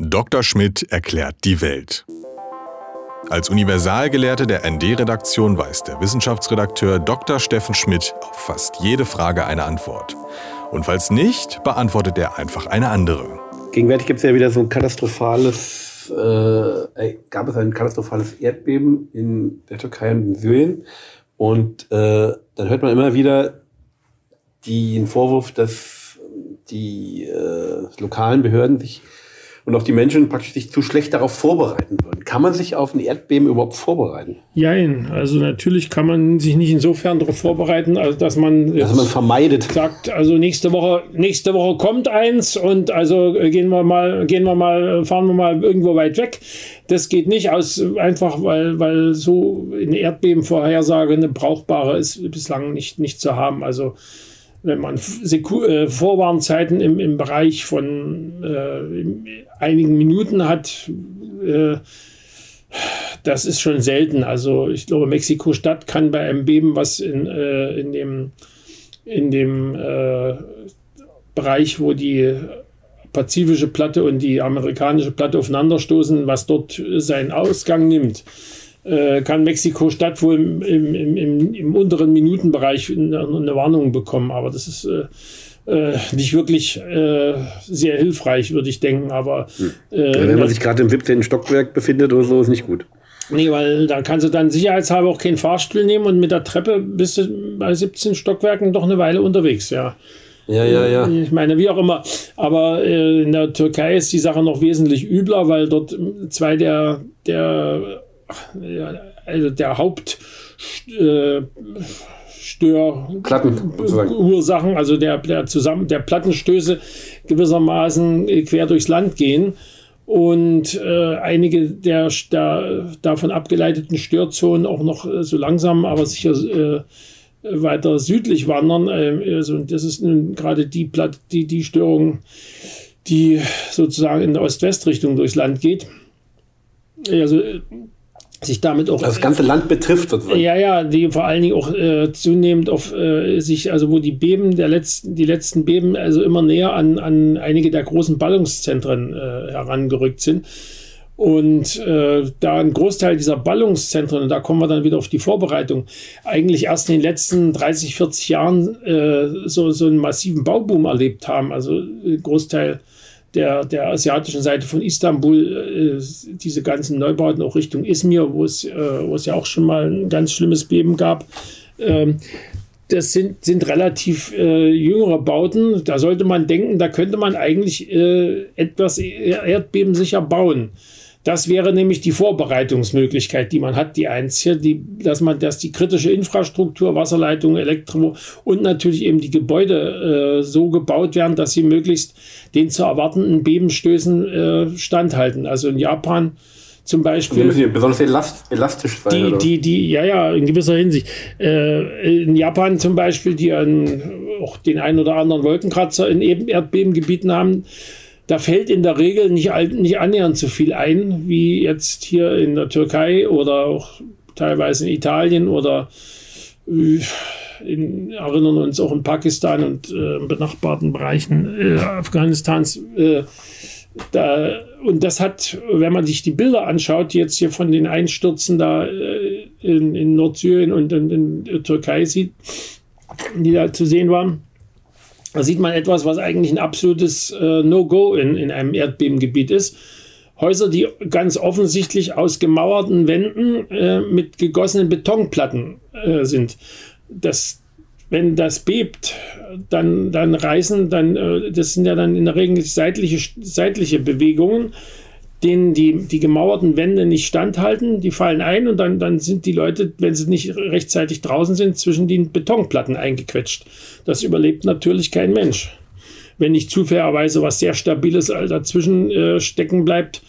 Dr. Schmidt erklärt die Welt. Als Universalgelehrte der ND-Redaktion weiß der Wissenschaftsredakteur Dr. Steffen Schmidt auf fast jede Frage eine Antwort. Und falls nicht, beantwortet er einfach eine andere. Gegenwärtig gibt es ja wieder so ein katastrophales, äh, gab es ein katastrophales Erdbeben in der Türkei und in Syrien. Und äh, dann hört man immer wieder den Vorwurf, dass die äh, lokalen Behörden sich und auch die Menschen praktisch sich zu schlecht darauf vorbereiten würden. Kann man sich auf ein Erdbeben überhaupt vorbereiten? Jein, also natürlich kann man sich nicht insofern darauf vorbereiten, als dass man, dass man vermeidet. Sagt, also nächste Woche, nächste Woche kommt eins und also gehen wir mal, gehen wir mal, fahren wir mal irgendwo weit weg. Das geht nicht aus, einfach weil, weil so eine Erdbebenvorhersage eine brauchbare ist bislang nicht, nicht zu haben. Also wenn man Seku äh, Vorwarnzeiten im, im Bereich von äh, einigen Minuten hat, äh, das ist schon selten. Also ich glaube, Mexiko-Stadt kann bei einem Beben, was in, äh, in dem, in dem äh, Bereich, wo die pazifische Platte und die amerikanische Platte aufeinanderstoßen, was dort seinen Ausgang nimmt, äh, kann Mexiko-Stadt wohl im, im, im, im, unteren Minutenbereich eine, eine, Warnung bekommen. Aber das ist äh, äh, nicht wirklich äh, sehr hilfreich, würde ich denken. Aber hm. Äh, wenn man sich gerade im 17. Stockwerk befindet oder so, ist nicht gut. Nee, weil da kannst du dann sicherheitshalber auch keinen Fahrstuhl nehmen und mit der Treppe bist du bei 17 Stockwerken doch eine Weile unterwegs, ja. Ja, ja, ja. Ich meine, wie auch immer. Aber äh, in der Türkei ist die Sache noch wesentlich übler, weil dort zwei der, der also der Haupt äh, Störursachen, also der, der, zusammen, der Plattenstöße gewissermaßen quer durchs Land gehen und äh, einige der, der, davon abgeleiteten Störzonen auch noch äh, so langsam, aber sicher äh, weiter südlich wandern. Äh, also das ist nun gerade die, Platt, die, die Störung, die sozusagen in der Ost-West-Richtung durchs Land geht. Also sich damit auch. Das ganze Land betrifft sozusagen. Ja, ja, die vor allen Dingen auch äh, zunehmend auf äh, sich, also wo die Beben der letzten, die letzten Beben also immer näher an, an einige der großen Ballungszentren äh, herangerückt sind. Und äh, da ein Großteil dieser Ballungszentren, und da kommen wir dann wieder auf die Vorbereitung, eigentlich erst in den letzten 30, 40 Jahren äh, so, so einen massiven Bauboom erlebt haben. Also ein Großteil der, der asiatischen Seite von Istanbul, äh, diese ganzen Neubauten auch Richtung Izmir, wo es, äh, wo es ja auch schon mal ein ganz schlimmes Beben gab. Ähm, das sind, sind relativ äh, jüngere Bauten. Da sollte man denken, da könnte man eigentlich äh, etwas erdbebensicher bauen. Das wäre nämlich die Vorbereitungsmöglichkeit, die man hat, die einzige, die, dass man, dass die kritische Infrastruktur, Wasserleitungen, Elektro und natürlich eben die Gebäude äh, so gebaut werden, dass sie möglichst den zu erwartenden Bebenstößen äh, standhalten. Also in Japan zum Beispiel. Die müssen ja besonders elast elastisch sein. Die, oder? die, die, ja, ja, in gewisser Hinsicht. Äh, in Japan zum Beispiel, die an, auch den einen oder anderen Wolkenkratzer in Erdbebengebieten haben, da fällt in der Regel nicht, nicht annähernd so viel ein, wie jetzt hier in der Türkei oder auch teilweise in Italien oder äh, in, erinnern uns auch in Pakistan und äh, benachbarten Bereichen äh, Afghanistans. Äh, da, und das hat, wenn man sich die Bilder anschaut, jetzt hier von den Einstürzen da äh, in, in Nordsyrien und in, in der Türkei sieht, die da zu sehen waren, da sieht man etwas, was eigentlich ein absolutes äh, No-Go in, in einem Erdbebengebiet ist. Häuser, die ganz offensichtlich aus gemauerten Wänden äh, mit gegossenen Betonplatten äh, sind. Das, wenn das bebt, dann, dann reißen, dann, äh, das sind ja dann in der Regel seitliche, seitliche Bewegungen denen die, die gemauerten Wände nicht standhalten, die fallen ein und dann, dann sind die Leute, wenn sie nicht rechtzeitig draußen sind, zwischen den Betonplatten eingequetscht. Das überlebt natürlich kein Mensch. Wenn nicht zufälligerweise was sehr Stabiles dazwischen äh, stecken bleibt,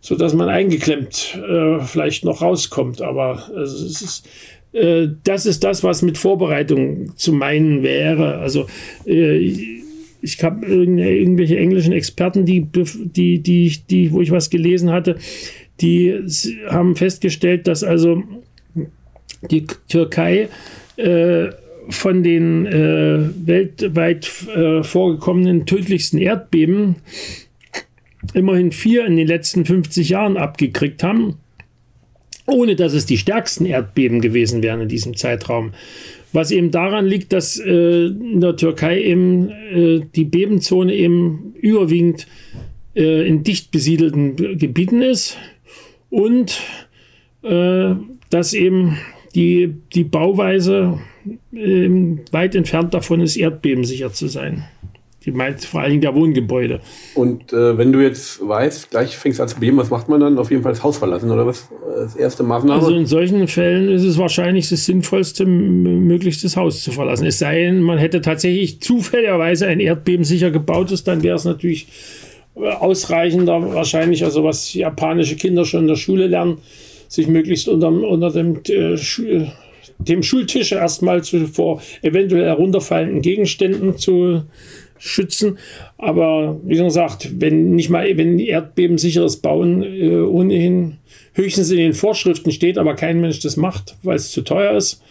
sodass man eingeklemmt äh, vielleicht noch rauskommt. Aber also, es ist, äh, das ist das, was mit Vorbereitung zu meinen wäre. Also äh, ich habe irgendwelche englischen Experten, die, die, die, die, wo ich was gelesen hatte, die haben festgestellt, dass also die Türkei äh, von den äh, weltweit äh, vorgekommenen tödlichsten Erdbeben immerhin vier in den letzten 50 Jahren abgekriegt haben, ohne dass es die stärksten Erdbeben gewesen wären in diesem Zeitraum. Was eben daran liegt, dass äh, in der Türkei eben äh, die Bebenzone eben überwiegend äh, in dicht besiedelten Gebieten ist und äh, dass eben die, die Bauweise ähm, weit entfernt davon ist, erdbebensicher zu sein. Die meint vor allen Dingen der Wohngebäude. Und äh, wenn du jetzt weißt, gleich fängst du an zu beben, was macht man dann? Auf jeden Fall das Haus verlassen oder was? Das erste Maßnahme? Also in solchen Fällen ist es wahrscheinlich das Sinnvollste, möglichst das Haus zu verlassen. Es sei denn, man hätte tatsächlich zufälligerweise ein erdbebensicher gebautes, dann wäre es natürlich ausreichender, wahrscheinlich, also was japanische Kinder schon in der Schule lernen, sich möglichst unter, unter dem, äh, dem Schultisch erstmal zu, vor eventuell herunterfallenden Gegenständen zu schützen. Aber wie gesagt, wenn nicht mal, wenn erdbebensicheres Bauen äh, ohnehin höchstens in den Vorschriften steht, aber kein Mensch das macht, weil es zu teuer ist,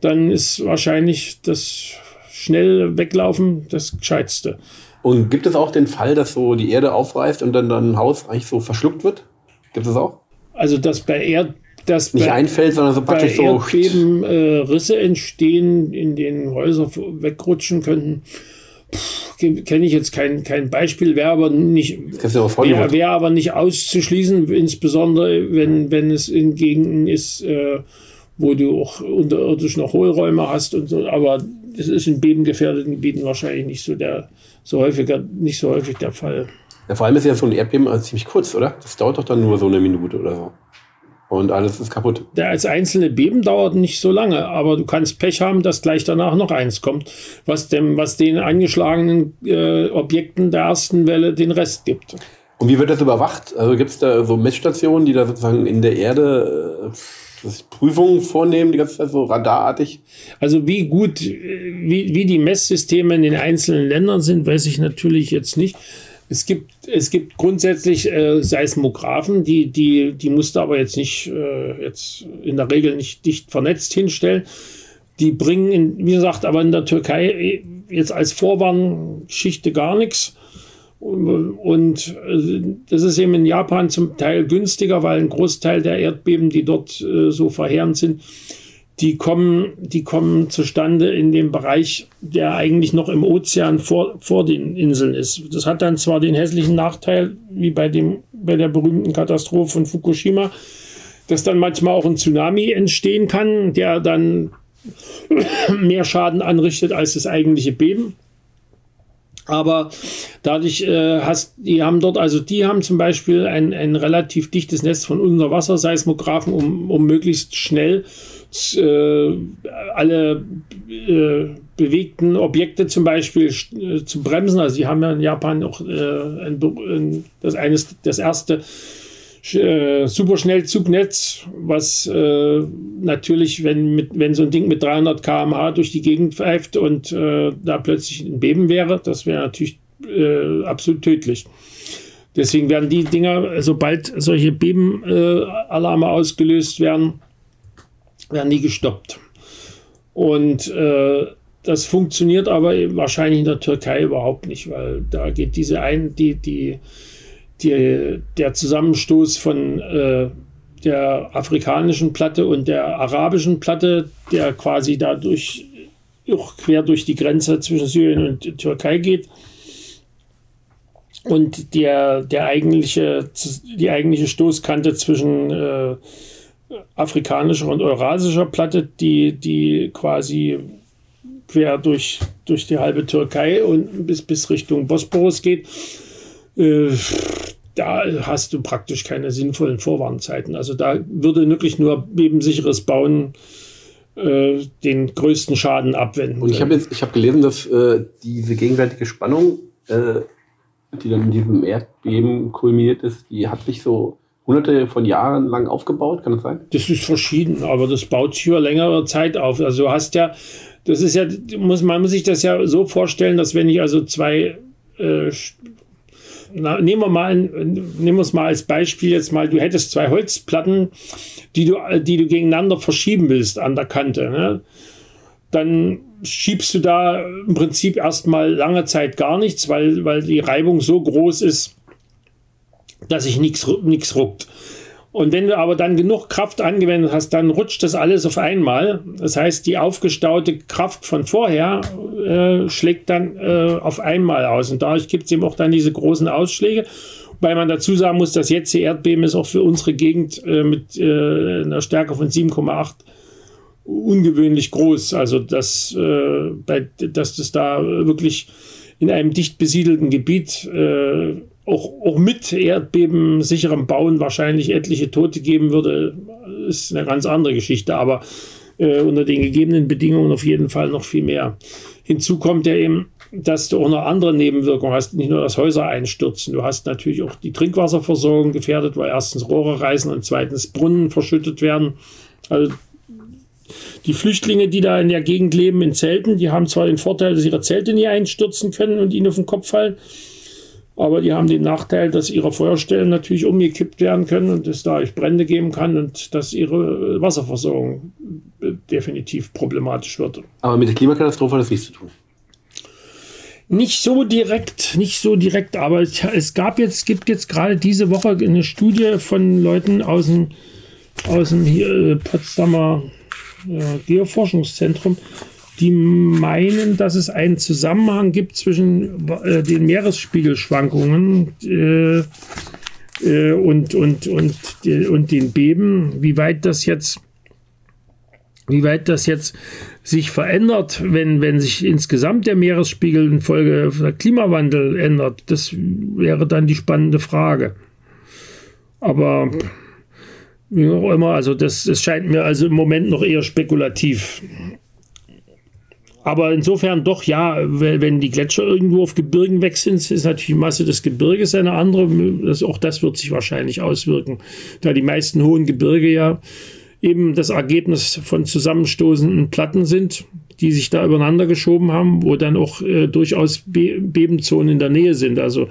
dann ist wahrscheinlich das schnell weglaufen das Gescheitste. Und gibt es auch den Fall, dass so die Erde aufreißt und dann, dann ein Haus eigentlich so verschluckt wird? Gibt es auch? Also, dass bei Erd dass nicht bei, einfällt, sondern so praktisch bei Erdbeben, äh, Risse entstehen, in denen Häuser wegrutschen könnten kenne ich jetzt kein, kein Beispiel, wäre aber nicht wäre wär aber nicht auszuschließen, insbesondere wenn, wenn es in Gegenden ist, äh, wo du auch unterirdisch noch Hohlräume hast und so, aber das ist in bebengefährdeten Gebieten wahrscheinlich nicht so der so häufiger, nicht so häufig der Fall. Ja, vor allem ist ja so ein Erdbeben also ziemlich kurz, oder? Das dauert doch dann nur so eine Minute oder so und alles ist kaputt. Der als einzelne Beben dauert nicht so lange, aber du kannst Pech haben, dass gleich danach noch eins kommt, was, dem, was den angeschlagenen äh, Objekten der ersten Welle den Rest gibt. Und wie wird das überwacht? Also gibt es da so Messstationen, die da sozusagen in der Erde äh, Prüfungen vornehmen, die ganze Zeit so radarartig? Also wie gut, äh, wie, wie die Messsysteme in den einzelnen Ländern sind, weiß ich natürlich jetzt nicht. Es gibt, es gibt grundsätzlich äh, Seismographen, die, die, die musst du aber jetzt nicht, äh, jetzt in der Regel nicht dicht vernetzt hinstellen. Die bringen, in, wie gesagt, aber in der Türkei äh, jetzt als Vorwarngeschichte gar nichts. Und äh, das ist eben in Japan zum Teil günstiger, weil ein Großteil der Erdbeben, die dort äh, so verheerend sind, die kommen, die kommen zustande in dem Bereich, der eigentlich noch im Ozean vor, vor den Inseln ist. Das hat dann zwar den hässlichen Nachteil, wie bei, dem, bei der berühmten Katastrophe von Fukushima, dass dann manchmal auch ein Tsunami entstehen kann, der dann mehr Schaden anrichtet als das eigentliche Beben. Aber dadurch äh, hast, die haben dort, also die haben zum Beispiel ein, ein relativ dichtes Netz von Unterwasserseismographen, um, um möglichst schnell äh, alle äh, bewegten Objekte zum Beispiel äh, zu bremsen. Also sie haben ja in Japan auch äh, ein, das, eines, das erste äh, Superschnellzugnetz, was äh, natürlich, wenn, mit, wenn so ein Ding mit 300 km/h durch die Gegend pfeift und äh, da plötzlich ein Beben wäre, das wäre natürlich äh, absolut tödlich. Deswegen werden die Dinger, sobald solche Bebenalarme ausgelöst werden, werden die gestoppt. Und äh, das funktioniert aber wahrscheinlich in der Türkei überhaupt nicht, weil da geht diese ein, die, die, die, der Zusammenstoß von äh, der afrikanischen Platte und der arabischen Platte, der quasi dadurch auch quer durch die Grenze zwischen Syrien und Türkei geht. Und der, der eigentliche, die eigentliche Stoßkante zwischen äh, afrikanischer und eurasischer Platte, die, die quasi quer durch, durch die halbe Türkei und bis, bis Richtung Bosporus geht. Äh, da hast du praktisch keine sinnvollen Vorwarnzeiten. Also da würde wirklich nur bebensicheres Bauen äh, den größten Schaden abwenden. Und ich habe jetzt, ich habe gelesen, dass äh, diese gegenseitige Spannung, äh, die dann in diesem Erdbeben kulminiert ist, die hat sich so hunderte von Jahren lang aufgebaut, kann das sein? Das ist verschieden, aber das baut sich über längere Zeit auf. Also hast ja, das ist ja, muss, man muss sich das ja so vorstellen, dass wenn ich also zwei äh, na, nehmen wir mal, nehmen wir es mal als Beispiel jetzt mal, du hättest zwei Holzplatten, die du, die du gegeneinander verschieben willst an der Kante. Ne? Dann schiebst du da im Prinzip erstmal lange Zeit gar nichts, weil, weil die Reibung so groß ist, dass sich nichts ruckt. Und wenn du aber dann genug Kraft angewendet hast, dann rutscht das alles auf einmal. Das heißt, die aufgestaute Kraft von vorher äh, schlägt dann äh, auf einmal aus. Und dadurch gibt es eben auch dann diese großen Ausschläge. Weil man dazu sagen muss, das jetzige Erdbeben ist auch für unsere Gegend äh, mit äh, einer Stärke von 7,8 ungewöhnlich groß. Also, dass, äh, bei, dass das da wirklich in einem dicht besiedelten Gebiet äh, auch, auch mit Erdbeben sicherem Bauen wahrscheinlich etliche Tote geben würde, ist eine ganz andere Geschichte. Aber äh, unter den gegebenen Bedingungen auf jeden Fall noch viel mehr. Hinzu kommt ja eben, dass du auch noch andere Nebenwirkungen hast, nicht nur das Häuser einstürzen. Du hast natürlich auch die Trinkwasserversorgung gefährdet, weil erstens Rohre reißen und zweitens Brunnen verschüttet werden. Also die Flüchtlinge, die da in der Gegend leben, in Zelten, die haben zwar den Vorteil, dass ihre Zelte nie einstürzen können und ihnen auf den Kopf fallen, aber die haben den Nachteil, dass ihre Feuerstellen natürlich umgekippt werden können und es da Brände geben kann und dass ihre Wasserversorgung äh, definitiv problematisch wird. Aber mit der Klimakatastrophe hat das nichts zu tun. Nicht so direkt, nicht so direkt, aber es gab jetzt, gibt jetzt gerade diese Woche eine Studie von Leuten aus dem, aus dem hier, äh, Potsdamer äh, Geoforschungszentrum, die meinen, dass es einen Zusammenhang gibt zwischen äh, den Meeresspiegelschwankungen äh, äh, und, und, und, und den Beben. Wie weit das jetzt wie weit das jetzt sich verändert, wenn, wenn sich insgesamt der Meeresspiegel infolge Klimawandel ändert, das wäre dann die spannende Frage. Aber wie auch immer, also das, das scheint mir also im Moment noch eher spekulativ. Aber insofern doch, ja, wenn die Gletscher irgendwo auf Gebirgen weg sind, ist natürlich die Masse des Gebirges eine andere. Das, auch das wird sich wahrscheinlich auswirken, da die meisten hohen Gebirge ja eben das Ergebnis von zusammenstoßenden Platten sind, die sich da übereinander geschoben haben, wo dann auch äh, durchaus Be Bebenzonen in der Nähe sind. Also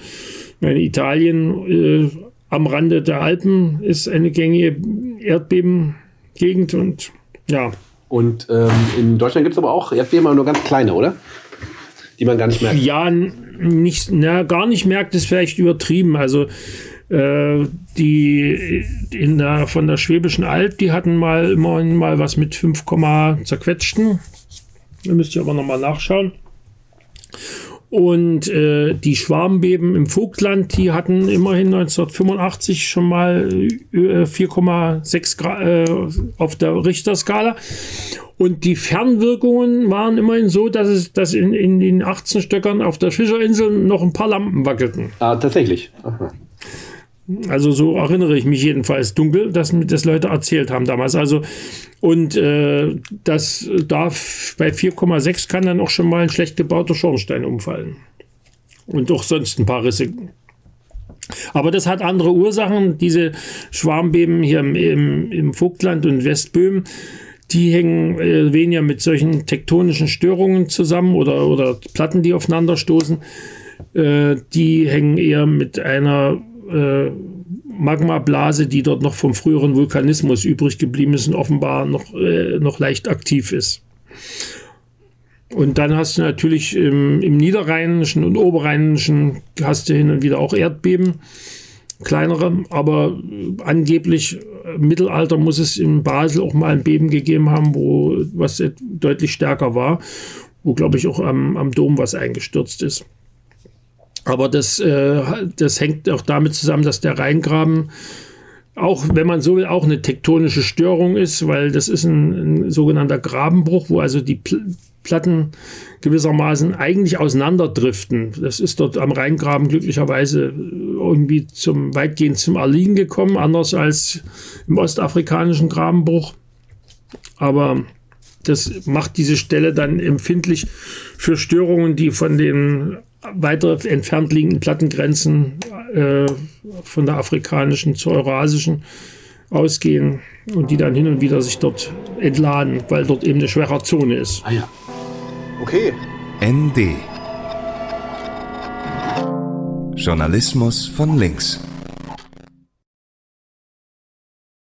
meine Italien äh, am Rande der Alpen ist eine gängige Erdbebengegend und ja. Und ähm, in Deutschland gibt es aber auch Erdbeben, aber nur ganz kleine, oder? Die man gar nicht merkt. Ja, nicht, na, gar nicht merkt, ist vielleicht übertrieben. Also äh, die in der, von der Schwäbischen Alb, die hatten mal mal was mit 5, zerquetschten. Da müsste ich aber nochmal nachschauen. Und äh, die Schwarmbeben im Vogtland, die hatten immerhin 1985 schon mal äh, 4,6 Grad äh, auf der Richterskala. Und die Fernwirkungen waren immerhin so, dass es dass in, in den 18 Stöckern auf der Fischerinsel noch ein paar Lampen wackelten. Ah, tatsächlich. Aha. Also so erinnere ich mich jedenfalls dunkel, dass das Leute erzählt haben damals. Also und äh, das darf bei 4,6 kann dann auch schon mal ein schlecht gebauter Schornstein umfallen. Und auch sonst ein paar Risse. Aber das hat andere Ursachen. Diese Schwarmbeben hier im, im, im Vogtland und Westböhmen, die hängen äh, weniger mit solchen tektonischen Störungen zusammen oder, oder Platten, die aufeinanderstoßen. Äh, die hängen eher mit einer äh, Magmablase, die dort noch vom früheren Vulkanismus übrig geblieben ist und offenbar noch, äh, noch leicht aktiv ist. Und dann hast du natürlich im, im Niederrheinischen und Oberrheinischen hast du hin und wieder auch Erdbeben, kleinere, aber angeblich im Mittelalter muss es in Basel auch mal ein Beben gegeben haben, wo was deutlich stärker war, wo glaube ich auch am, am Dom was eingestürzt ist. Aber das, äh, das hängt auch damit zusammen, dass der Rheingraben auch, wenn man so will, auch eine tektonische Störung ist, weil das ist ein, ein sogenannter Grabenbruch, wo also die Pl Platten gewissermaßen eigentlich auseinanderdriften. Das ist dort am Rheingraben glücklicherweise irgendwie zum weitgehend zum Erliegen gekommen, anders als im ostafrikanischen Grabenbruch. Aber das macht diese Stelle dann empfindlich für Störungen, die von den weiter entfernt liegenden Plattengrenzen äh, von der afrikanischen zur eurasischen ausgehen und die dann hin und wieder sich dort entladen, weil dort eben eine schwache Zone ist. Ah ja. Okay. ND. Journalismus von links.